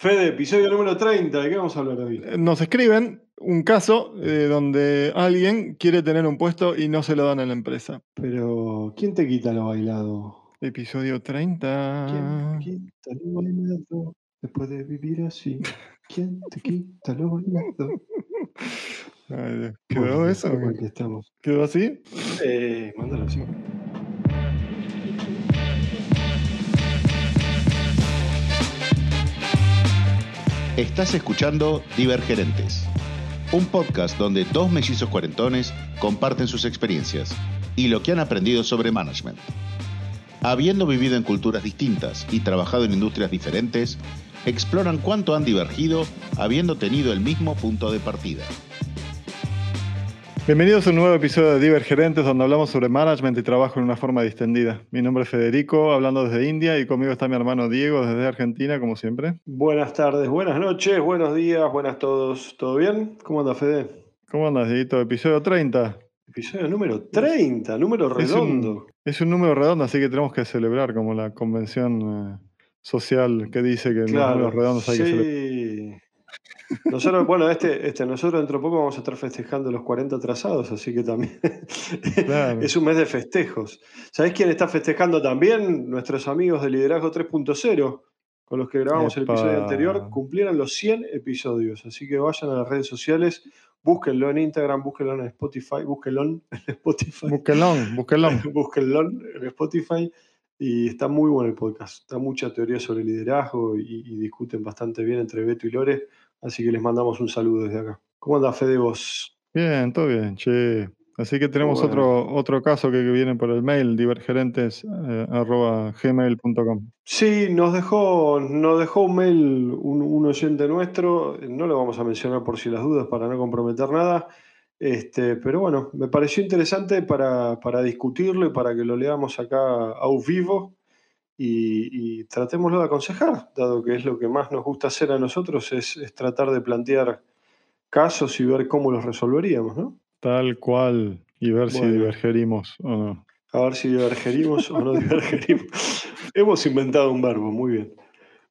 Fede, episodio número 30, ¿de qué vamos a hablar hoy? Nos escriben un caso eh, donde alguien quiere tener un puesto y no se lo dan en la empresa. Pero, ¿quién te quita lo bailado? Episodio 30. ¿Quién te quita lo bailado después de vivir así? ¿Quién te quita lo bailado? Ay. ¿Quedó Bueno, eso? estamos. ¿Quedó así? Eh, mándalo así. Estás escuchando Divergerentes, un podcast donde dos mellizos cuarentones comparten sus experiencias y lo que han aprendido sobre management. Habiendo vivido en culturas distintas y trabajado en industrias diferentes, exploran cuánto han divergido habiendo tenido el mismo punto de partida. Bienvenidos a un nuevo episodio de Divergerentes donde hablamos sobre management y trabajo en una forma distendida. Mi nombre es Federico, hablando desde India y conmigo está mi hermano Diego desde Argentina, como siempre. Buenas tardes, buenas noches, buenos días, buenas todos. ¿Todo bien? ¿Cómo anda, Fede? ¿Cómo andas, Dieguito? Episodio 30. Episodio número 30, número Es redondo. un, es un número redondo, así que tenemos que celebrar como la convención eh, social que dice que los números redondos hay que celebrar. Nosotros, bueno, este, este, nosotros dentro de poco vamos a estar festejando los 40 atrasados, así que también Claro. es un mes de festejos. ¿Sabés quién está festejando también? Nuestros amigos de Liderazgo 3.0, con los que grabamos el episodio anterior, cumplieron los 100 episodios, así que vayan a las redes sociales, búsquenlo en Instagram, búsquenlo en Spotify, búsquenlo en Spotify. Búsquenlón, búsquenlón. Búsquenlo en Spotify. Y está muy bueno el podcast. Está mucha teoría sobre liderazgo y, y discuten bastante bien entre Beto y Lore. Así que les mandamos un saludo desde acá. ¿Cómo anda Fede vos? Bien, todo bien, che. Así que tenemos Bueno. otro, otro caso que, que viene por el mail, divergerentes.gmail.com. Sí, nos dejó, nos dejó un mail un, un oyente nuestro. No lo vamos a mencionar por si las dudas para no comprometer nada. Este, pero bueno, me pareció interesante para, para discutirlo y para que lo leamos acá a vivo y, y tratémoslo de aconsejar, dado que es lo que más nos gusta hacer a nosotros, es, es tratar de plantear casos y ver cómo los resolveríamos, ¿no? Tal cual. Y ver si divergerimos o no. A ver si divergerimos o no divergerimos. Hemos inventado un verbo, muy bien.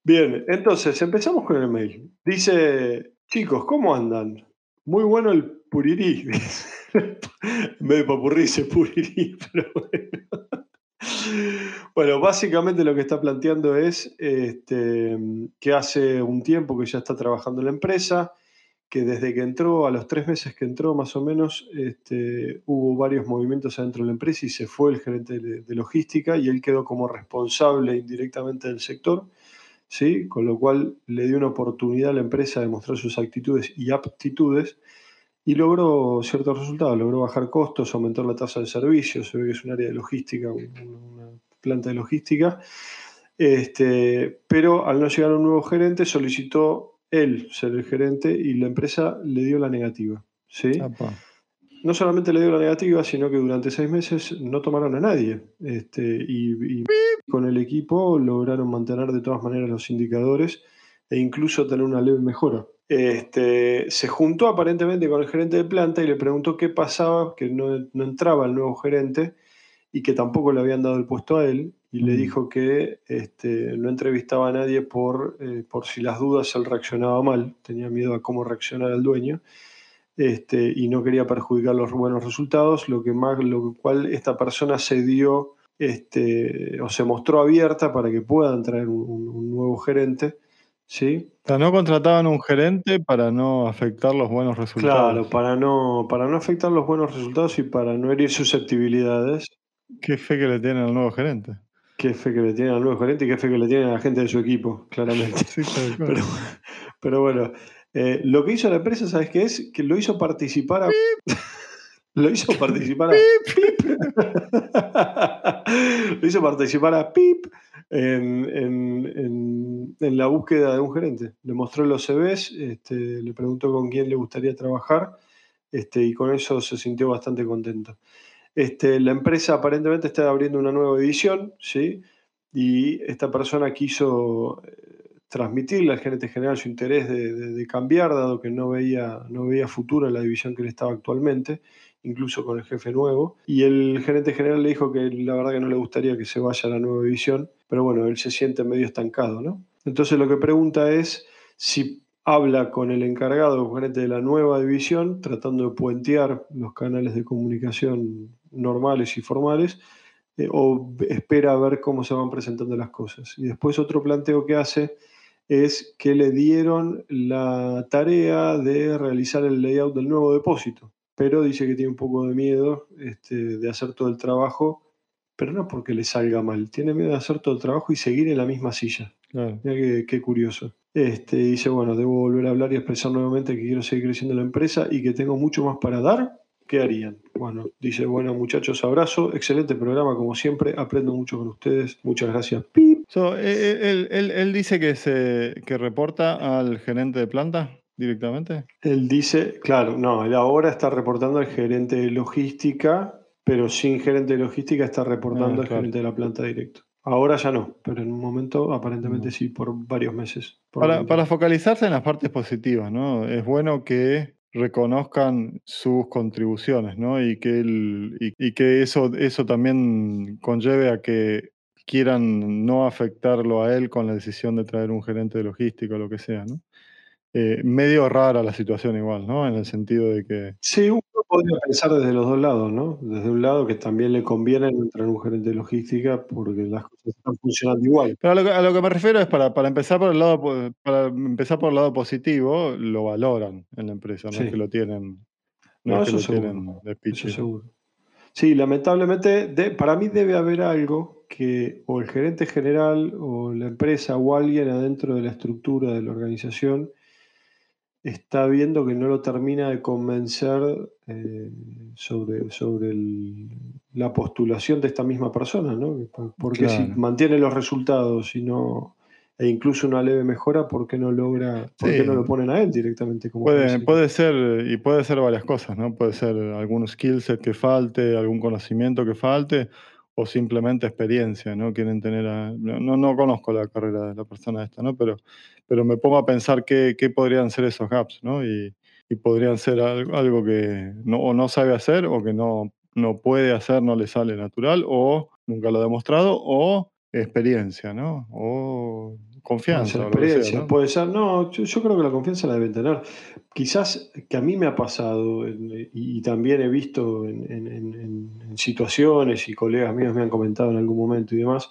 Bien, entonces empezamos con el mail. Dice, chicos, ¿cómo andan? Muy bueno el purirí. en vez de papurrí dice purirí, pero bueno. Bueno, básicamente lo que está planteando es este, que hace un tiempo que ya está trabajando en la empresa, que desde que entró, a los tres meses que entró más o menos, este, hubo varios movimientos adentro de la empresa y se fue el gerente de, de logística y él quedó como responsable indirectamente del sector, ¿sí? con lo cual le dio una oportunidad a la empresa de mostrar sus actitudes y aptitudes y logró ciertos resultados, logró bajar costos, aumentar la tasa de servicio, se ve que es un área de logística, un- una planta de logística, este, pero al no llegar un nuevo gerente solicitó él ser el gerente y la empresa le dio la negativa. ¿sí? Apa. No solamente le dio la negativa, sino que durante seis meses no tomaron a nadie. Este, y, y con el equipo lograron mantener de todas maneras los indicadores e incluso tener una leve mejora. Este, se juntó aparentemente con el gerente de planta y le preguntó qué pasaba, que no, no entraba el nuevo gerente y que tampoco le habían dado el puesto a él. Y le dijo que este, no entrevistaba a nadie por, eh, por si las dudas él reaccionaba mal, tenía miedo a cómo reaccionara el dueño este, y no quería perjudicar los buenos resultados, lo, que más, lo cual esta persona se dio este, o se mostró abierta para que puedan traer un nuevo gerente. ¿Sí? O sea, no contrataban un gerente para no afectar los buenos resultados. Claro, para no, para no afectar los buenos resultados y para no herir susceptibilidades. Qué fe que le tienen al nuevo gerente. Qué fe que le tienen al nuevo gerente y qué fe que le tienen a la gente de su equipo, claramente. Sí, cual. Pero, pero bueno, eh, lo que hizo la empresa, ¿sabes qué es? Que lo hizo participar a. lo hizo participar a. lo hizo participar a Pip en, en- en- en la búsqueda de un gerente. Le mostró los CVs, este, le preguntó con quién le gustaría trabajar este, y con eso se sintió bastante contento. Este, la empresa aparentemente está abriendo una nueva edición, ¿sí? Y esta persona quiso eh, transmitirle al gerente general su interés de, cambiar, dado que no veía, no veía futuro en la división que él estaba actualmente, incluso con el jefe nuevo. Y el gerente general le dijo que la verdad que no le gustaría que se vaya a la nueva división, pero bueno, él se siente medio estancado, ¿no? Entonces lo que pregunta es si habla con el encargado, gerente de la nueva división, tratando de puentear los canales de comunicación normales y formales, eh, o espera a ver cómo se van presentando las cosas. Y después otro planteo que hace es que le dieron la tarea de realizar el layout del nuevo depósito, pero dice que tiene un poco de miedo este, de hacer todo el trabajo, pero no porque le salga mal, tiene miedo de hacer todo el trabajo y seguir en la misma silla. Mira qué, curioso. Este, dice, bueno, debo volver a hablar y expresar nuevamente que quiero seguir creciendo la empresa y que tengo mucho más para dar. ¿Qué harían? Bueno, dice, bueno muchachos, abrazo, excelente programa como siempre, aprendo mucho con ustedes, muchas gracias. Eh, eh, él, dice que, se, que reporta al gerente de planta directamente. Él dice, claro, no, él ahora está reportando al gerente de logística, pero sin gerente de logística está reportando ah, al gerente de la planta directo. Ahora ya no, pero en un momento aparentemente sí, por varios meses. para, focalizarse en las partes positivas, ¿no? Es bueno que reconozcan sus contribuciones, ¿no? Y que, y, que eso, eso también conlleve a que quieran no afectarlo a él con la decisión de traer un gerente de logística o lo que sea, ¿no? Eh, medio rara la situación igual, ¿no? En el sentido de que... Sí, uno podría pensar desde los dos lados, ¿no? Desde un lado que también le conviene entrar un gerente de logística porque las cosas están funcionando igual. Pero a lo, que, me refiero es para, para, empezar por el lado para empezar por el lado positivo, lo valoran en la empresa, no es que lo tienen, no, es que lo tienen de eso seguro. Sí, lamentablemente, para mí debe haber algo que o el gerente general o la empresa o alguien adentro de la estructura de la organización está viendo que no lo termina de convencer eh, sobre, sobre la postulación de esta misma persona, ¿no? Porque si mantiene los resultados y no, e incluso una leve mejora, ¿por qué no logra, por qué no lo ponen a él directamente? Como puede, puede ser, y puede ser varias cosas, ¿no? Puede ser algún skill set que falte, algún conocimiento que falte, o simplemente experiencia, ¿no? Quieren tener no, no, conozco la carrera de la persona esta, ¿no? Pero, pero me pongo a pensar qué, qué podrían ser esos gaps, ¿no? Y, y podrían ser algo, que no, o no sabe hacer o que no, no puede hacer, no le sale natural, o nunca lo ha demostrado, o experiencia, ¿no? O confianza. experiencia, puede ser. No, yo, creo que la confianza la deben tener. Quizás que a mí me ha pasado y, también he visto en, situaciones y colegas míos me han comentado en algún momento y demás,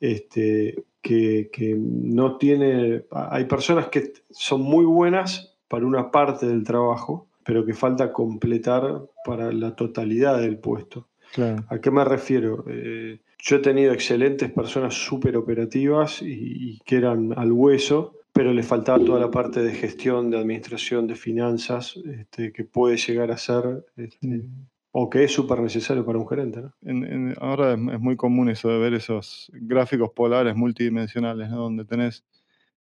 este, que, que no tiene. Hay personas que son muy buenas para una parte del trabajo, pero que falta completar para la totalidad del puesto. ¿A qué me refiero? Eh, yo he tenido excelentes personas súper operativas y, que eran al hueso, pero le faltaba toda la parte de gestión, de administración, de finanzas, este, que puede llegar a ser, este, o que es súper necesario para un gerente. ahora es, muy común eso de ver esos gráficos polares multidimensionales, donde tenés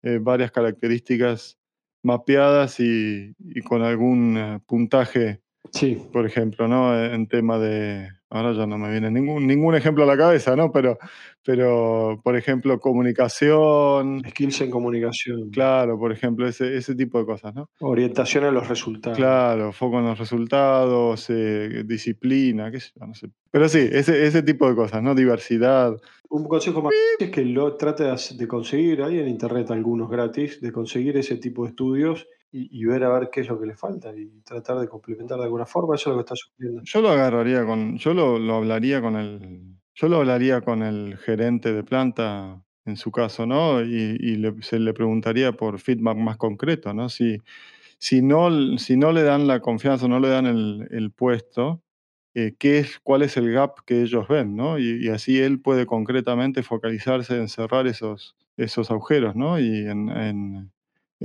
eh, varias características mapeadas y, con algún eh, puntaje, sí. por ejemplo, ¿no? En tema de ahora ya no me viene ningún, ningún ejemplo a la cabeza, ¿no? Pero, pero, por ejemplo, comunicación. Skills en comunicación. Claro, por ejemplo, ese, ese tipo de cosas, ¿no? Orientación a los resultados. Claro, foco en los resultados, eh, disciplina, qué sé yo, no sé. Pero sí, ese, ese tipo de cosas, ¿no? Diversidad. Un consejo más es que lo trate de conseguir, hay en internet algunos gratis, de conseguir ese tipo de estudios y, ver a ver qué es lo que le falta y tratar de complementar de alguna forma. Eso es lo que está sucediendo. Yo lo agarraría con, yo lo, lo, hablaría con el, yo lo hablaría con el gerente de planta en su caso, ¿no? Y, se le preguntaría por feedback más concreto, ¿no? Si, si no, si no le dan la confianza, no le dan el, puesto, eh, qué es, cuál es el gap que ellos ven, ¿no? Y, así él puede concretamente focalizarse en cerrar esos, esos agujeros, ¿no? Y en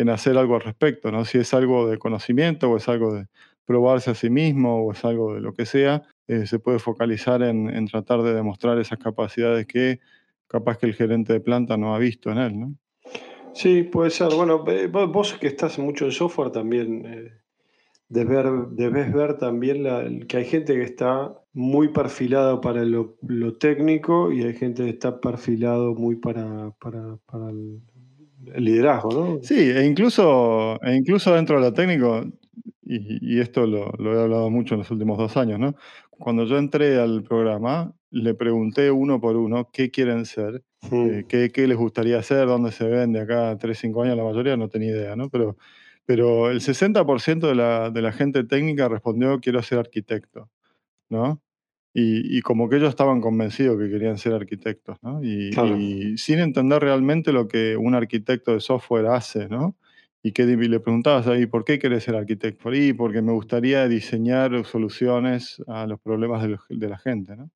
hacer algo al respecto, ¿no? Si es algo de conocimiento o es algo de probarse a sí mismo o es algo de lo que sea, eh, se puede focalizar en, tratar de demostrar esas capacidades que capaz que el gerente de planta no ha visto en él, ¿no? Sí, puede ser. Bueno, vos que estás mucho en software también eh, debes, ver, también que hay gente que está muy perfilada para lo, técnico y hay gente que está perfilado muy para, para, para el, el liderazgo, ¿no? Sí, e incluso, e incluso dentro de lo técnico, y, esto lo, he hablado mucho en los últimos dos años, ¿no? Cuando yo entré al programa, le pregunté uno por uno qué quieren ser Eh, Mm, ¿qué, qué les gustaría hacer? ¿Dónde se ven de acá a 3, 5 años? La mayoría no tenía idea, ¿no? Pero, pero el 60% de la, de la gente técnica respondió quiero ser arquitecto, ¿no? Y, y como que ellos estaban convencidos que querían ser arquitectos, ¿no? Y, claro. y sin entender realmente lo que un arquitecto de software hace, ¿no? Y, que, le preguntabas ahí, ¿por qué querés ser arquitecto? Y porque me gustaría diseñar soluciones a los problemas de, los- de la gente, ¿no?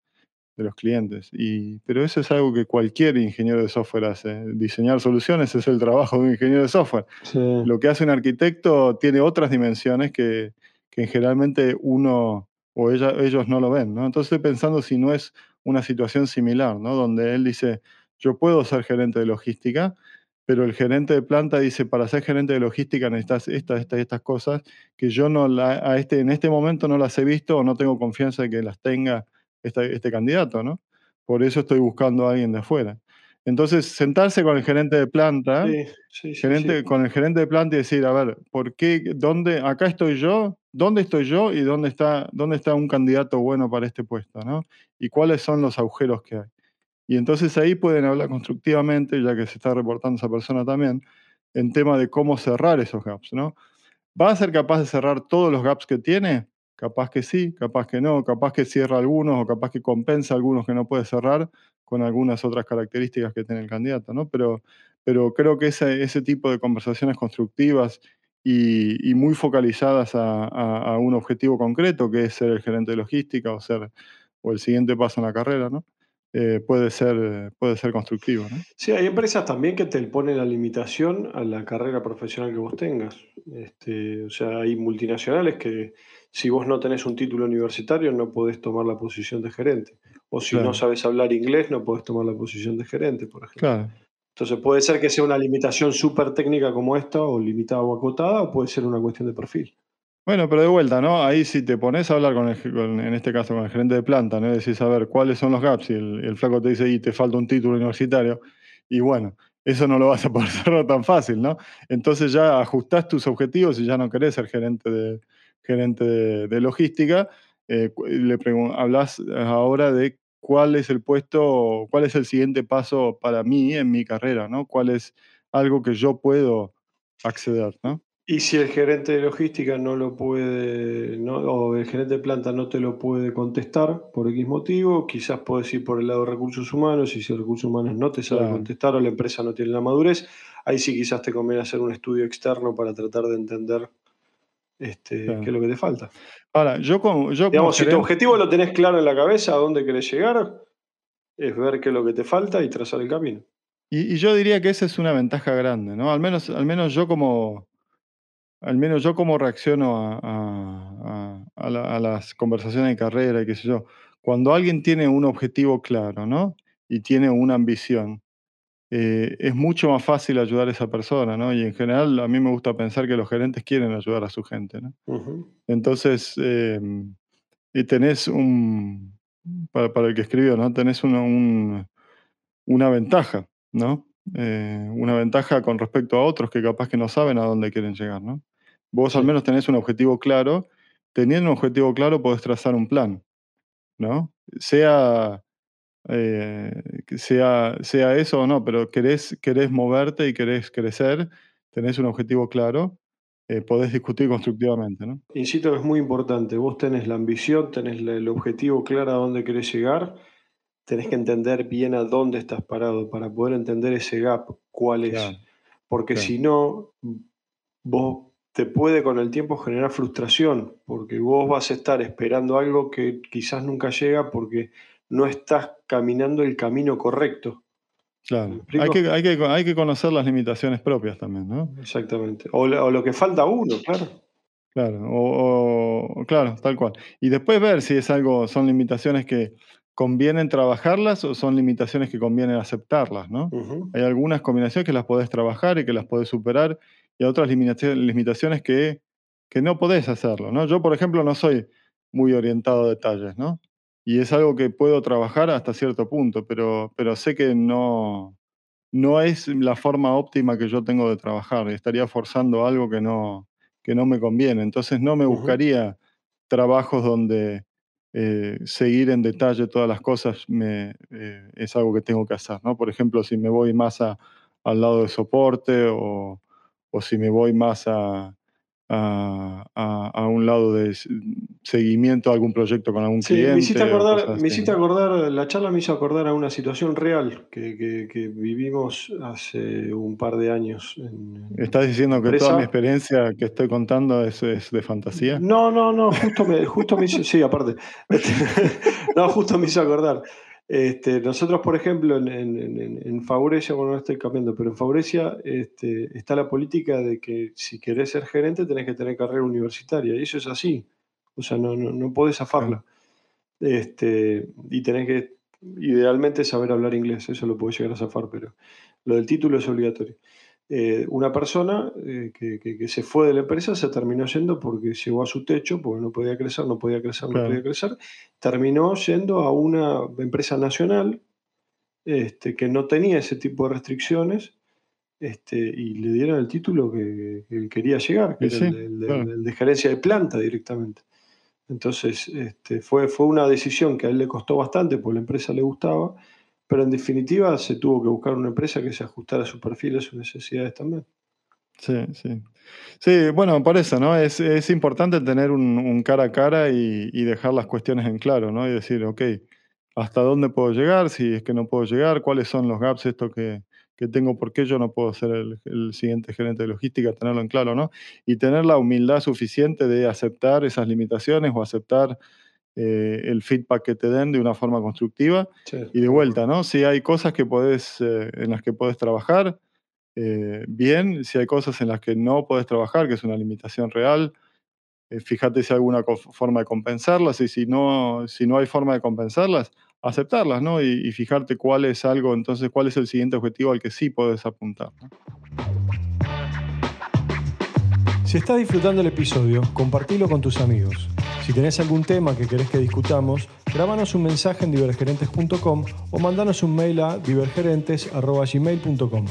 de los clientes. Y, pero eso es algo que cualquier ingeniero de software hace. Diseñar soluciones es el trabajo de un ingeniero de software. Sí. Lo que hace un arquitecto tiene otras dimensiones que, que generalmente uno o ellos no lo ven. ¿no? Entonces estoy pensando si no es una situación similar, ¿no? donde él dice, yo puedo ser gerente de logística, pero el gerente de planta dice, para ser gerente de logística necesitas estas, estas estas cosas que yo no a este, en este momento no las he visto o no tengo confianza de que las tenga este, este candidato, ¿no? Por eso estoy buscando a alguien de afuera. Entonces, sentarse con el gerente de planta, Sí, gerente, sí. con el gerente de planta y decir, a ver, ¿por qué, dónde, acá estoy yo, dónde estoy yo y dónde está, dónde está un candidato bueno para este puesto, ¿no? Y cuáles son los agujeros que hay. Y entonces ahí pueden hablar constructivamente, ya que se está reportando esa persona también, en tema de cómo cerrar esos gaps, ¿no? ¿Va a ser capaz de cerrar todos los gaps que tiene? Capaz que sí, capaz que no, capaz que cierra algunos o capaz que compensa algunos que no puede cerrar con algunas otras características que tiene el candidato, ¿no? Pero, pero creo que ese, ese tipo de conversaciones constructivas y, muy focalizadas a, a- a un objetivo concreto, que es ser el gerente de logística o ser o el siguiente paso en la carrera, ¿no? Eh, puede ser, puede ser constructivo. Sí, hay empresas también que te ponen la limitación a la carrera profesional que vos tengas. Este, o sea, hay multinacionales que si vos no tenés un título universitario no podés tomar la posición de gerente. O si no sabes hablar inglés no podés tomar la posición de gerente, por ejemplo. claro. Entonces puede ser que sea una limitación súper técnica como esta, o limitada o acotada, o puede ser una cuestión de perfil. Bueno, pero de vuelta, ¿no? Ahí si te pones a hablar con, el, con- en este caso con el gerente de planta, ¿no? Y decís, a ver, ¿cuáles son los gaps? Y el, el flaco te dice, y te falta un título universitario. Y bueno, eso no lo vas a poder cerrar tan fácil, ¿no? Entonces ya ajustás tus objetivos y ya no querés ser gerente de, gerente de, de logística. eh, le hablas ahora de cuál es el puesto, cuál es el siguiente paso para mí en mi carrera, ¿no? ¿Cuál es algo que yo puedo acceder, ¿no? Y si el gerente de logística no lo puede, no- o el gerente de planta no te lo puede contestar por X motivo, quizás puedes ir por el lado de recursos humanos, y si recursos humanos no te sabe Claro, contestar o la empresa no tiene la madurez, ahí sí quizás te conviene hacer un estudio externo para tratar de entender este, claro. es lo que te falta. Ahora, yo como, yo como Digamos, si tu objetivo lo tenés claro en la cabeza, a dónde querés llegar, es ver qué es lo que te falta y trazar el camino. y, y yo diría que esa es una ventaja grande, ¿no? Al menos, al menos yo como, al menos yo como reacciono a, a- a- a la- a las conversaciones de carrera y qué sé yo. Cuando alguien tiene un objetivo claro, ¿no? Y tiene una ambición, eh, es mucho más fácil ayudar a esa persona, ¿no? Y en general a mí me gusta pensar que los gerentes quieren ayudar a su gente, ¿no? Entonces, em, y tenés un, para, para el que escribió, ¿no? Tenés una, un- una ventaja, ¿no? Eh, una ventaja con respecto a otros que capaz que no saben a dónde quieren llegar, ¿no? Vos al menos tenés un objetivo claro, teniendo un objetivo claro podés trazar un plan, ¿no? Sea, eh, sea, sea eso o no, pero querés, querés moverte y querés crecer, tenés un objetivo claro, eh, podés discutir constructivamente, ¿no? Insisto que es muy importante. Vos tenés la ambición, tenés el objetivo claro a dónde querés llegar, tenés que entender bien a dónde estás parado para poder entender ese gap, cuál es. Claro, Porque claro. si no, vos te puede con el tiempo generar frustración, porque vos vas a estar esperando algo que quizás nunca llega porque no estás caminando el camino correcto. ¿Me Claro. Hay que, hay, que, hay que conocer las limitaciones propias también, ¿no? Exactamente. O, lo que falta uno, claro. Claro, o, o- claro, tal cual. Y después ver si es algo, son limitaciones que convienen trabajarlas o son limitaciones que conviene aceptarlas, ¿no? Hay algunas combinaciones que las podés trabajar y que las podés superar, y otras limitaciones, limitaciones que, que no podés hacerlo, ¿no? Yo, por ejemplo, no soy muy orientado a detalles, ¿no? Y es algo que puedo trabajar hasta cierto punto, pero, pero sé que no, no es la forma óptima que yo tengo de trabajar. Estaría forzando algo que no, que no me conviene. Entonces no me buscaría trabajos donde, eh, seguir en detalle todas las cosas me, eh, es algo que tengo que hacer, ¿no? Por ejemplo, si me voy más a, al lado de soporte o, o si me voy más a, a, a, un lado de seguimiento a algún proyecto con algún cliente. Me hiciste, acordar, me hiciste acordar, la charla me hizo acordar a una situación real que, que, que vivimos hace un par de años. En, ¿Estás diciendo que toda mi experiencia que estoy contando es, es de fantasía? No, no, no, justo me, justo me hizo, sí, aparte, no, justo me hizo acordar. Este, nosotros, por ejemplo, en, en, Favorecia, bueno, no estoy cambiando, pero en Favorecia este, está la política de que si querés ser gerente tenés que tener carrera universitaria, y eso es así. O sea, no, no, no podés zafarla. Este, y tenés que, idealmente, saber hablar inglés, eso lo podés llegar a zafar, pero lo del título es obligatorio. Eh, una persona eh, que, que, se fue de la empresa se terminó yendo porque llegó a su techo, porque no podía crecer, no podía crecer, no podía crecer. Terminó yendo a una empresa nacional este, que no tenía ese tipo de restricciones este, y le dieron el título que, él quería llegar, que era el, de gerencia de planta directamente. Entonces, este, fue, fue una decisión que a él le costó bastante, porque la empresa le gustaba, pero en definitiva se tuvo que buscar una empresa que se ajustara a su perfil, a sus necesidades también. Sí, sí. Sí, bueno, por eso, ¿no? Es, es importante tener un, cara a cara y, dejar las cuestiones en claro, ¿no? Y decir, ok, ¿hasta dónde puedo llegar? Si es que no puedo llegar, ¿cuáles son los gaps esto que, que tengo? ¿Por qué yo no puedo ser el, siguiente gerente de logística? Tenerlo en claro, ¿no? Y tener la humildad suficiente de aceptar esas limitaciones o aceptar eh, el feedback que te den de una forma constructiva. Sí. Y de vuelta, ¿no? Si hay cosas que podés, eh, en las que puedes trabajar, eh, bien. Si hay cosas en las que no puedes trabajar, que es una limitación real, fíjate si hay alguna forma de compensarlas y si no, si no hay forma de compensarlas, aceptarlas, ¿no? Y, y, fijarte cuál es algo, entonces, cuál es el siguiente objetivo al que sí puedes apuntar. ¿no? Si estás disfrutando el episodio, compartilo con tus amigos. Si tenés algún tema que querés que discutamos, grábanos un mensaje en divergerentes.com o mandanos un mail a divergerentes.gmail.com.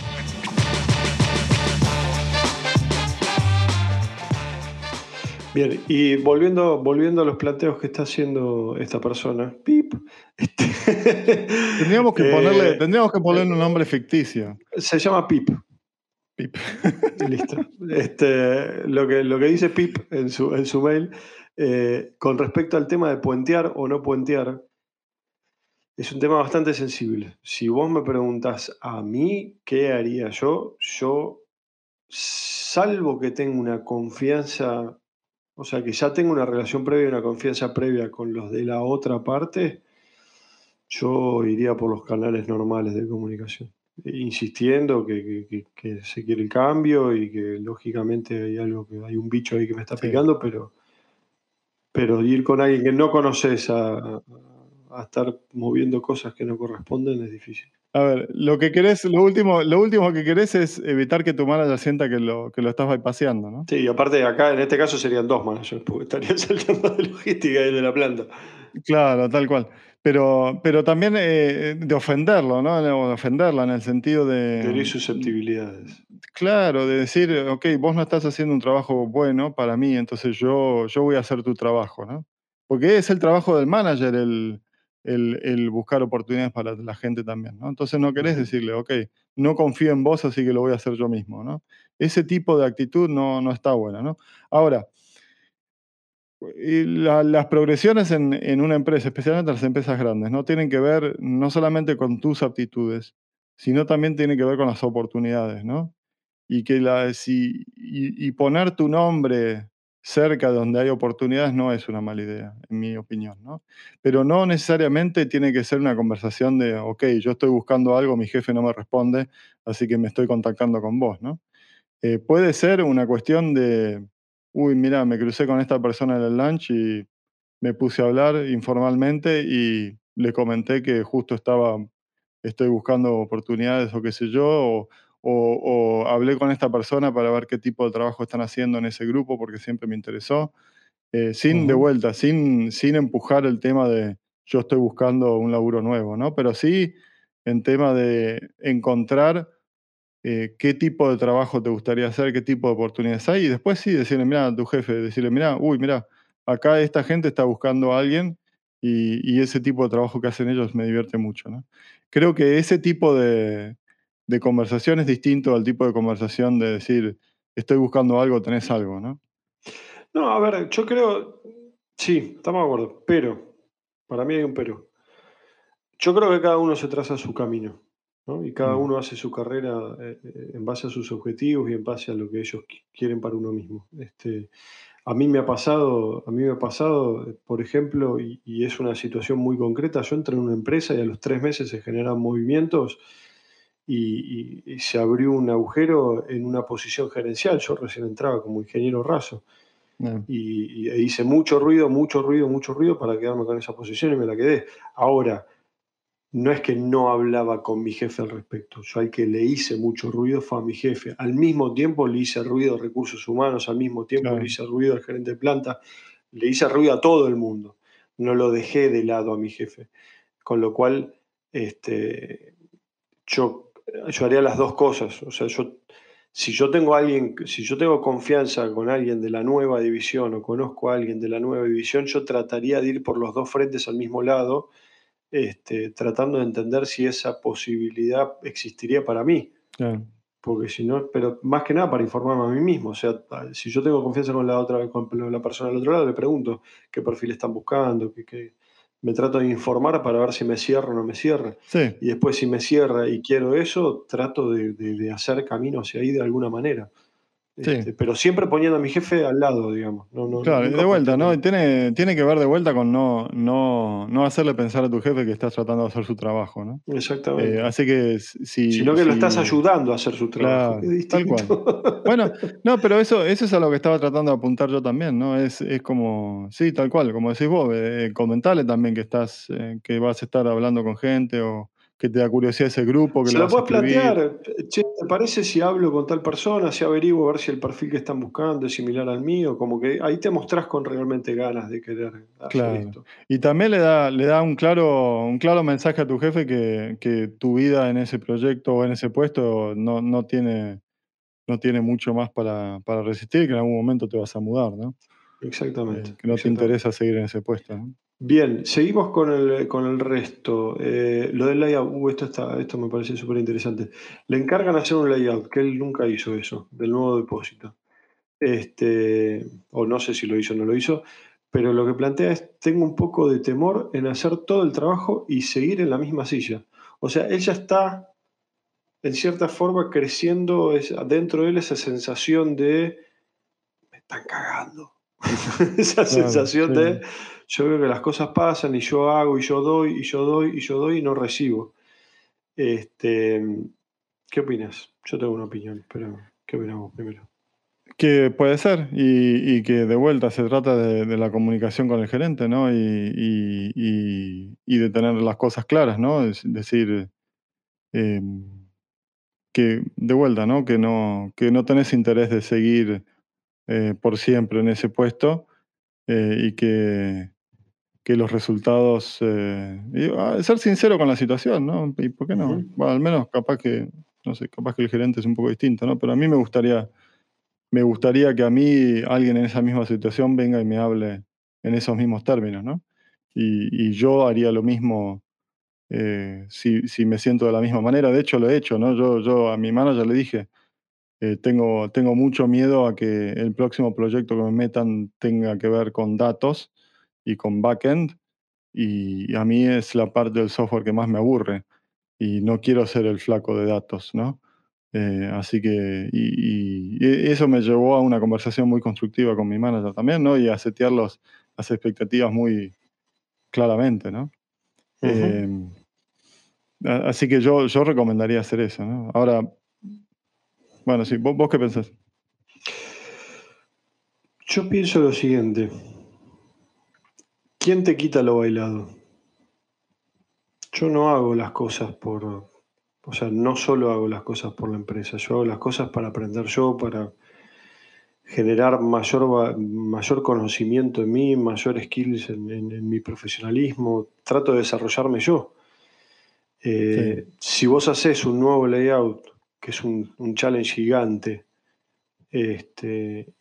Bien, y volviendo, volviendo a los planteos que está haciendo esta persona, Pip. Este, tendríamos, que ponerle, eh, tendríamos que ponerle un nombre ficticio. Se llama Pip. Pip. Listo. Este, lo, que, lo que dice Pip en su, en su mail, eh, con respecto al tema de puentear o no puentear, es un tema bastante sensible. Si vos me preguntas a mí qué haría yo, yo, salvo que tenga una confianza o sea, que ya tengo una relación previa, una confianza previa con los de la otra parte, yo iría por los canales normales de comunicación, insistiendo que, que, que se quiere el cambio y que lógicamente hay algo que hay un bicho ahí que me está Sí. picando, pero, pero ir con alguien que no conoces a, a estar moviendo cosas que no corresponden es difícil. A ver, lo que querés, lo último, lo último que querés es evitar que tu manager sienta que lo, que lo estás bypaseando, ¿no? Sí, y aparte acá en este caso serían dos managers, porque estaría saltando de logística y de la planta. Claro, tal cual. Pero, pero también eh, de ofenderlo, ¿no? O de ofenderla en el sentido de. Tener susceptibilidades. Claro, de decir, ok, vos no estás haciendo un trabajo bueno para mí, entonces yo, yo voy a hacer tu trabajo, ¿no? Porque es el trabajo del manager el, el, el, buscar oportunidades para la gente también, ¿no? Entonces no querés decirle, ok, no confío en vos, así que lo voy a hacer yo mismo, ¿no? Ese tipo de actitud no, no está buena, ¿no? Ahora, la, las progresiones en, en, una empresa, especialmente las empresas grandes, no tienen que ver no solamente con tus aptitudes, sino también tienen que ver con las oportunidades, ¿no? Y, que la, y, y poner tu nombre cerca de donde hay oportunidades no es una mala idea, en mi opinión, ¿no? Pero no necesariamente tiene que ser una conversación de, ok, yo estoy buscando algo, mi jefe no me responde, así que me estoy contactando con vos, ¿no? Eh, puede ser una cuestión de, uy, mira, me crucé con esta persona en el lunch y me puse a hablar informalmente y le comenté que justo estaba, estoy buscando oportunidades o qué sé yo, o, o, o, hablé con esta persona para ver qué tipo de trabajo están haciendo en ese grupo porque siempre me interesó, eh, sin uh -huh. de vuelta, sin, sin empujar el tema de yo estoy buscando un laburo nuevo, ¿no? Pero sí en tema de encontrar eh, qué tipo de trabajo te gustaría hacer, qué tipo de oportunidades hay, y después sí decirle, mira, a tu jefe, decirle, mira, uy, mira, acá esta gente está buscando a alguien Y, ese tipo de trabajo que hacen ellos me divierte mucho. ¿no? Creo que ese tipo de, de conversación es distinto al tipo de conversación de decir, estoy buscando algo, tenés algo, ¿no? No, a ver, yo creo, sí, estamos de acuerdo, pero, para mí hay un pero. Yo creo que cada uno se traza su camino, ¿no? Y cada Mm. uno hace su carrera eh, eh, en base a sus objetivos y en base a lo que ellos qui- quieren para uno mismo. Este, a mí me ha pasado, a mí me ha pasado, eh, por ejemplo, y, y es una situación muy concreta, yo entré en una empresa y a los tres meses se generan movimientos y, y- y se abrió un agujero en una posición gerencial. Yo recién entraba como ingeniero raso y, y- e hice mucho ruido, mucho ruido, mucho ruido para quedarme con esa posición y me la quedé. Ahora, no es que no hablaba con mi jefe al respecto, yo al que le hice mucho ruido fue a mi jefe. Al mismo tiempo le hice ruido a recursos humanos, al mismo tiempo Claro. le hice ruido al gerente de planta, le hice ruido a todo el mundo. No lo dejé de lado a mi jefe. Con lo cual, este, yo, yo haría las dos cosas. O sea, yo, si yo tengo alguien, si yo tengo confianza con alguien de la nueva división o conozco a alguien de la nueva división, yo trataría de ir por los dos frentes al mismo lado, este, tratando de entender si esa posibilidad existiría para mí. claro. Porque si no, pero más que nada para informarme a mí mismo. O sea, si yo tengo confianza con la otra, con la persona del otro lado, le pregunto qué perfil están buscando, qué, qué- me trato de informar para ver si me cierra o no me cierra. Sí, Y después si me cierra y quiero eso, trato de, de- de hacer camino hacia ahí de alguna manera. Sí. Este, pero siempre poniendo a mi jefe al lado, digamos. No, no, claro, de vuelta, ¿no? Tiene, tiene que ver de vuelta con no, no, no hacerle pensar a tu jefe que estás tratando de hacer su trabajo, ¿no? Exactamente. Eh, así que si... Sino que lo estás ayudando a hacer su trabajo. Claro, tal. Bueno, no, pero eso, eso es a lo que estaba tratando de apuntar yo también, ¿no? Es, es como, sí, tal cual, como decís vos, eh, comentarle también que estás, eh, que vas a estar hablando con gente o que te da curiosidad ese grupo, que Se lo puedes plantear. Che, ¿te parece si hablo con tal persona, si averiguo a ver si el perfil que están buscando es similar al mío? Como que ahí te mostrás con realmente ganas de querer hacer Claro. esto. Y también le da, le da un claro, un claro mensaje a tu jefe que, que tu vida en ese proyecto o en ese puesto no, no tiene, no tiene mucho más para, para resistir, que en algún momento te vas a mudar, ¿no? Exactamente. Eh, que no te interesa seguir en ese puesto, ¿no? Bien, seguimos con el, con el resto. Eh, lo del layout, uh, esto, está, esto me parece súper interesante. Le encargan hacer un layout, que él nunca hizo eso, del nuevo depósito. Este, o no sé si lo hizo o no lo hizo, pero lo que plantea es, tengo un poco de temor en hacer todo el trabajo y seguir en la misma silla. O sea, él ya está, en cierta forma, creciendo es, dentro de él esa sensación de, me están cagando. esa Claro, sensación sí. de, yo veo que las cosas pasan y yo hago y yo doy y yo doy y yo doy y no recibo. Este, ¿Qué opinas? Yo tengo una opinión, pero ¿qué opinamos primero? Que puede ser, y, y que de vuelta se trata de, la comunicación con el gerente, ¿no? Y, y- y- de tener las cosas claras, ¿no? Es decir, eh, que de vuelta, ¿no? Que no, que no tenés interés de seguir eh, por siempre en ese puesto eh, y que, que los resultados, eh, y, ah, ser sincero con la situación, ¿no? ¿Y por qué no? Ujú. Bueno, al menos capaz que, no sé, capaz que el gerente es un poco distinto, ¿no? Pero a mí me gustaría me gustaría que a mí alguien en esa misma situación venga y me hable en esos mismos términos, ¿no? Y, y yo haría lo mismo eh, si, si me siento de la misma manera. De hecho, lo he hecho, ¿no? Yo, yo a mi manager le dije, eh, tengo, tengo mucho miedo a que el próximo proyecto que me metan tenga que ver con datos y con backend. Y a mí es la parte del software que más me aburre. Y no quiero ser el flaco de datos, ¿no? Eh, así que, y, y eso me llevó a una conversación muy constructiva con mi manager también, ¿no? Y a setear los, las expectativas muy claramente, ¿no? Eh, a- así que yo, yo recomendaría hacer eso, ¿no? Ahora, bueno, sí, ¿vos, vos qué pensás? Yo pienso lo siguiente. ¿Quién te quita lo bailado? Yo no hago las cosas por, o sea, no solo hago las cosas por la empresa, yo hago las cosas para aprender yo, para generar mayor, mayor conocimiento en mí, mayor skills en, en- en mi profesionalismo, trato de desarrollarme yo. Eh, Si vos haces un nuevo layout, que es un, un challenge gigante, este,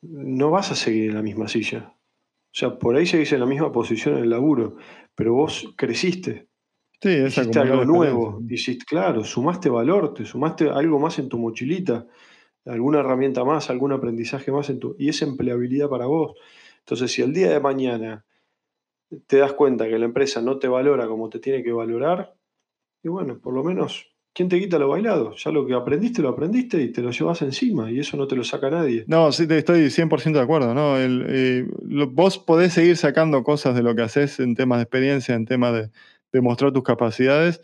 no vas a seguir en la misma silla. O sea, por ahí seguís en la misma posición en el laburo, pero vos creciste. Sí, es hiciste algo nuevo, hiciste, claro, sumaste valor, te sumaste algo más en tu mochilita, alguna herramienta más, algún aprendizaje más en tu. Y es empleabilidad para vos. Entonces, si el día de mañana te das cuenta que la empresa no te valora como te tiene que valorar, y bueno, por lo menos, ¿quién te quita lo bailado? Ya lo que aprendiste, lo aprendiste y te lo llevas encima, y eso no te lo saca nadie. No, sí, estoy 100% de acuerdo, ¿no? El, eh, lo- vos podés seguir sacando cosas de lo que haces en temas de experiencia, en temas de, de mostrar tus capacidades.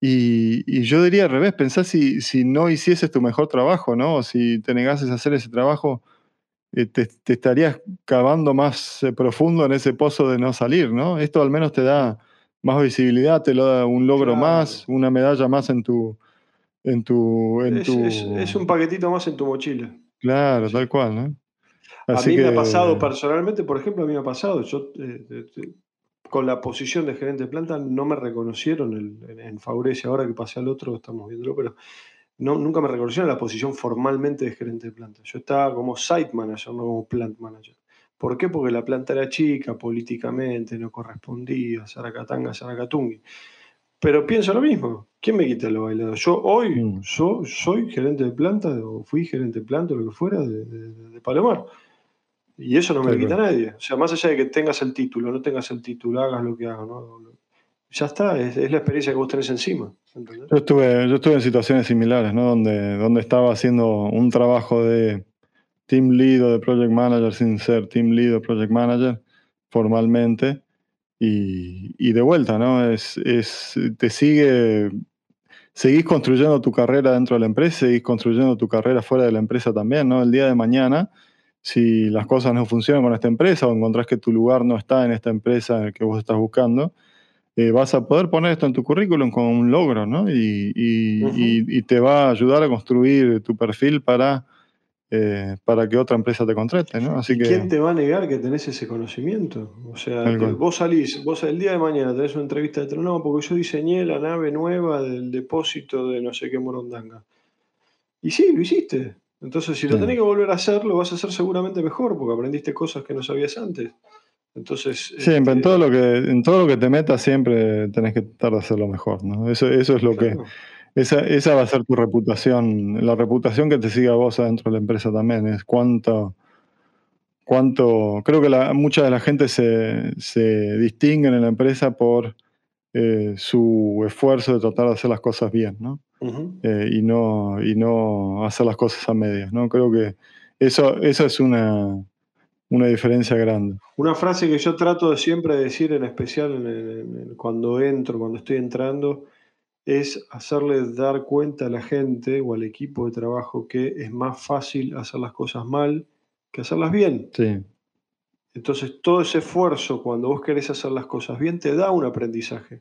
Y, y yo diría al revés, pensá si, si no hicieses tu mejor trabajo, ¿no? Si te negases a hacer ese trabajo, eh, te, te estarías cavando más eh, profundo en ese pozo de no salir, ¿no? Esto al menos te da más visibilidad, te lo da un logro Claro. más, una medalla más en tu... En tu, en Es, tu... es- es un paquetito más en tu mochila. Claro, Sí. tal cual, ¿no? A Así mí me ha pasado personalmente, por ejemplo, a mí me ha pasado, yo eh, eh, eh, con la posición de gerente de planta no me reconocieron el- en, en Faurece, ahora que pasé al otro estamos viéndolo, pero no, nunca me reconocieron la posición formalmente de gerente de planta. Yo estaba como site manager, no como plant manager. ¿Por qué? Porque la planta era chica, políticamente, no correspondía, Zaracatanga, Zaracatungui. Pero pienso lo mismo. ¿Quién me quita lo bailado? Yo hoy Mm. yo, soy gerente de planta, o fui gerente de planta, o lo que fuera, de, de- de Palomar. Y eso no me lo quita nadie. O sea, más allá de que tengas el título, no tengas el título, hagas lo que hagas, ¿no? ya está, es, es la experiencia que vos tenés encima. ¿entendés? Yo estuve, yo estuve en situaciones similares, ¿no? Donde, donde estaba haciendo un trabajo de team lead o de project manager sin ser team lead o project manager formalmente. Y, y de vuelta, ¿no? Es, es, te sigue, seguís construyendo tu carrera dentro de la empresa, seguís construyendo tu carrera fuera de la empresa también, ¿no? El día de mañana, si las cosas no funcionan con esta empresa o encontrás que tu lugar no está en esta empresa en el que vos estás buscando, eh, vas a poder poner esto en tu currículum como un logro, ¿no? Y, y- Ujú. y- y te va a ayudar a construir tu perfil para, eh, para que otra empresa te contrate, ¿no? Así ¿Y que, quién te va a negar que tenés ese conocimiento? O sea, te- vos salís, vos el día de mañana tenés una entrevista de trabajo, no, porque yo diseñé la nave nueva del depósito de no sé qué morondanga. Y sí, lo hiciste. Entonces, si lo Sí. tenés que volver a hacer, lo vas a hacer seguramente mejor, porque aprendiste cosas que no sabías antes. Entonces, siempre, en este, todo, lo que, en todo lo que te metas, siempre tenés que tratar de hacerlo mejor, ¿no? Eso, eso es lo que. Esa, esa va a ser tu reputación, la reputación que te siga vos adentro de la empresa también, es cuánto, cuánto, creo que la, mucha de la gente se, se distinguen en la empresa por eh, su esfuerzo de tratar de hacer las cosas bien, ¿no? Eh, y no y no hacer las cosas a medias, ¿no? Creo que eso, eso es una, una diferencia grande. Una frase que yo trato de siempre decir, en especial en el- en el- cuando entro, cuando estoy entrando, es hacerle dar cuenta a la gente o al equipo de trabajo que es más fácil hacer las cosas mal que hacerlas bien. Sí, Entonces, todo ese esfuerzo, cuando vos querés hacer las cosas bien, te da un aprendizaje,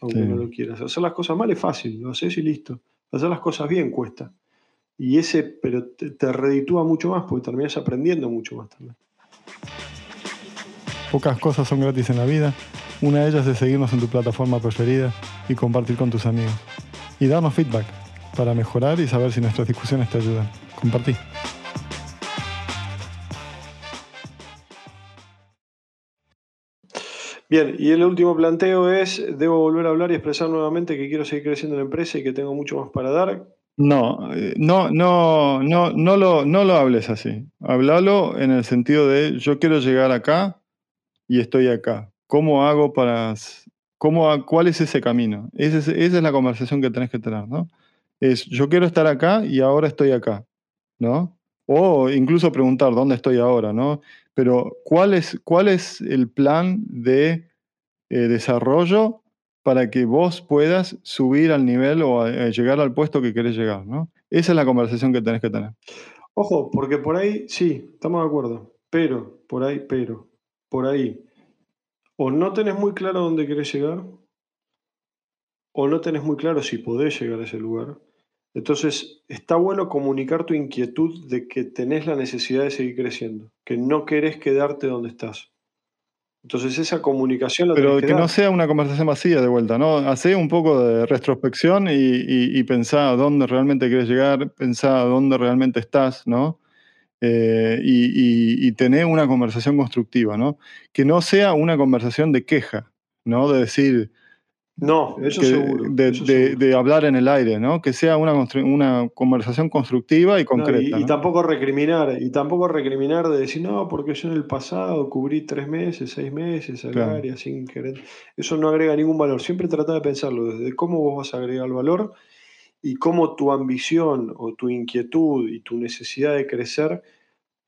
aunque Sí. no lo quieras. Hacer las cosas mal es fácil, lo haces y listo. Hacer las cosas bien cuesta. Y ese, pero te, te reditúa mucho más porque terminás aprendiendo mucho más también. pocas cosas son gratis en la vida. Una de ellas es seguirnos en tu plataforma preferida y compartir con tus amigos. Y darnos feedback para mejorar y saber si nuestras discusiones te ayudan. Compartí. Bien, y el último planteo es, debo volver a hablar y expresar nuevamente que quiero seguir creciendo en la empresa y que tengo mucho más para dar. No, eh, no, no, no, no lo, no lo hables así. Háblalo en el sentido de yo quiero llegar acá y estoy acá. ¿Cómo hago para, cómo, cuál es ese camino? Ese es- esa es la conversación que tenés que tener, ¿no? Es yo quiero estar acá y ahora estoy acá, ¿no? O incluso preguntar dónde estoy ahora, ¿no? Pero ¿cuál es, cuál es el plan de eh, desarrollo para que vos puedas subir al nivel o a llegar al puesto que querés llegar, ¿no? Esa es la conversación que tenés que tener. Ojo, porque por ahí, sí, estamos de acuerdo, pero, por ahí, pero, por ahí, o no tenés muy claro dónde querés llegar, o no tenés muy claro si podés llegar a ese lugar. Entonces, está bueno comunicar tu inquietud de que tenés la necesidad de seguir creciendo, que no querés quedarte donde estás. Entonces, esa comunicación la Pero que que no sea una conversación vacía de vuelta, ¿no? Hacé un poco de retrospección y, y, y pensá a dónde realmente querés llegar, pensá a dónde realmente estás, ¿no? Eh, y, y, tener una conversación constructiva, ¿no? Que no sea una conversación de queja, ¿no? De decir, no, eso seguro. De, hablar en el aire, ¿no? Que sea una, una conversación constructiva y concreta. y, tampoco recriminar, y tampoco recriminar de decir, no, porque yo en el pasado cubrí tres meses, seis meses al área sin querer. Eso no agrega ningún valor. Siempre trata de pensarlo desde cómo vos vas a agregar el valor y cómo tu ambición o tu inquietud y tu necesidad de crecer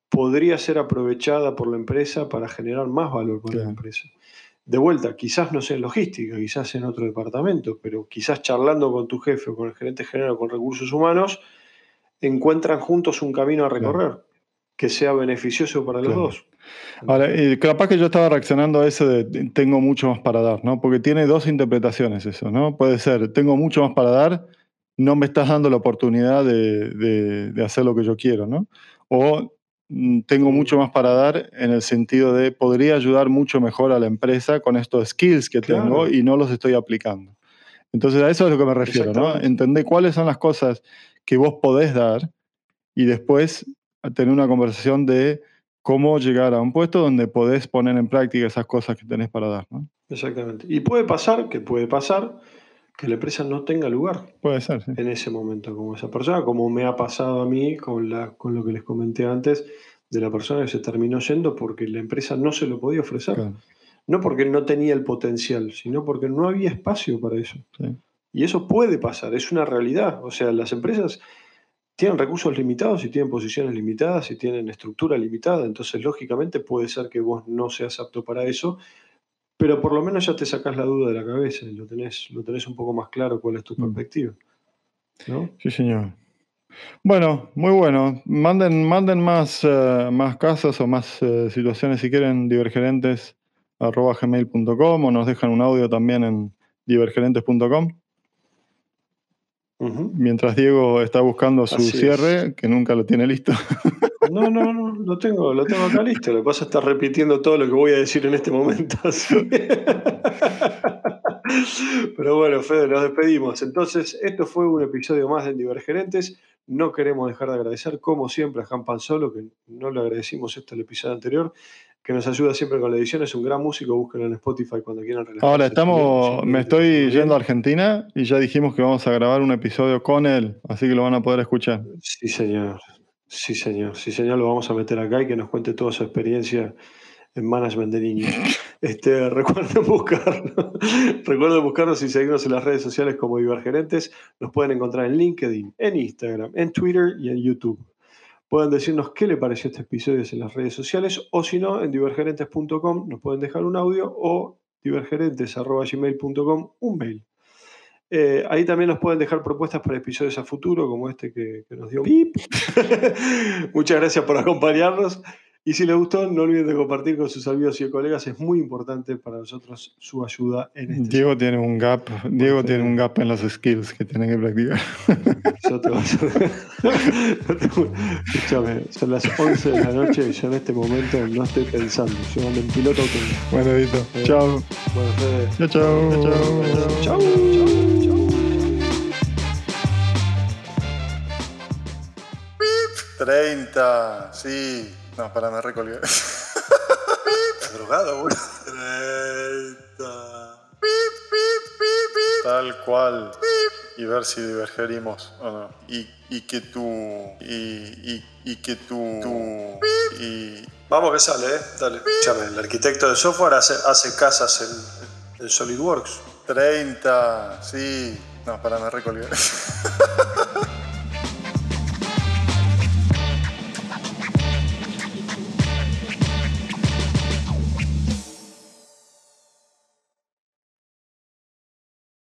podría ser aprovechada por la empresa para generar más valor para la empresa de vuelta, quizás no sea en logística, quizás en otro departamento, pero quizás charlando con tu jefe o con el gerente general o con recursos humanos, encuentran juntos un camino a recorrer que sea beneficioso para los dos. Ahora, capaz que yo estaba reaccionando a eso de tengo mucho más para dar, ¿no? Porque tiene dos interpretaciones eso, ¿no? Puede ser, tengo mucho más para dar, no me estás dando la oportunidad de, de hacer lo que yo quiero, ¿no? O Mm, tengo mucho más para dar en el sentido de podría ayudar mucho mejor a la empresa con estos skills que tengo y no los estoy aplicando. Entonces a eso es a lo que me refiero, ¿no? Entender cuáles son las cosas que vos podés dar y después tener una conversación de cómo llegar a un puesto donde podés poner en práctica esas cosas que tenés para dar, ¿no? Exactamente. Y puede pasar, que puede pasar, que la empresa no tenga lugar. Puede ser, En ese momento, como esa persona, como me ha pasado a mí con, la, con lo que les comenté antes, de la persona que se terminó yendo porque la empresa no se lo podía ofrecer. No porque no tenía el potencial, sino porque no había espacio para eso. Y eso puede pasar, es una realidad. O sea, las empresas tienen recursos limitados y tienen posiciones limitadas y tienen estructura limitada. Entonces, lógicamente, puede ser que vos no seas apto para eso pero por lo menos ya te sacas la duda de la cabeza y lo tenés, lo tenés un poco más claro cuál es tu mm. perspectiva. ¿no? Sí, señor. Bueno, muy bueno. Manden, manden más, eh, más casos o más eh, situaciones si quieren, divergerentes gmail.com o nos dejan un audio también en divergerentes.com. Mientras Diego está buscando su cierre, que nunca lo tiene listo. No, no, no, lo tengo, lo tengo acá listo. Lo que pasa es estar repitiendo todo lo que voy a decir en este momento. Pero bueno, Fede, nos despedimos. Entonces, esto fue un episodio más de Divergerentes. No queremos dejar de agradecer, como siempre, a Jan Panzolo, que no le agradecimos esto el episodio anterior, que nos ayuda siempre con la edición. Es un gran músico, búsquenlo en Spotify cuando quieran. Ahora estamos, me estoy yendo a Argentina y ya dijimos que vamos a grabar un episodio con él, así que lo van a poder escuchar. Sí, señor. Sí, señor. Sí, señor, lo vamos a meter acá y que nos cuente toda su experiencia en management de niños. Este, recuerden buscarnos, recuerden buscarnos y seguirnos en las redes sociales como Divergerentes. Nos pueden encontrar en LinkedIn, en Instagram, en Twitter y en YouTube. Pueden decirnos qué le pareció este episodio en las redes sociales o si no, en divergerentes.com nos pueden dejar un audio o divergerentes.gmail.com un mail. Eh, ahí también nos pueden dejar propuestas para episodios a futuro, como este que, nos dio Pip. Muchas gracias por acompañarnos. Y si les gustó, no olviden de compartir con sus amigos y colegas. Es muy importante para nosotros su ayuda en este. Diego tiene un gap. Diego tiene un gap en los skills que tiene que practicar. Yo te voy a Escúchame, son las 11 de la noche y yo en este momento no estoy pensando. Yo ando en piloto automático. Bueno, Edito. Eh, chao. Bueno, Fede. Chao, chao. Chao. chao. chao. 30, sí. No, para, me recolgué. Estás drogado, güey. 30. Tal cual. Y ver si divergerimos o no. Y, y que tú. Y, y, y que tú. tú y... Vamos que sale, ¿eh? Dale. Escúchame, el arquitecto de software hace, hace casas en, en SolidWorks. 30, sí. No, para, me recolgué.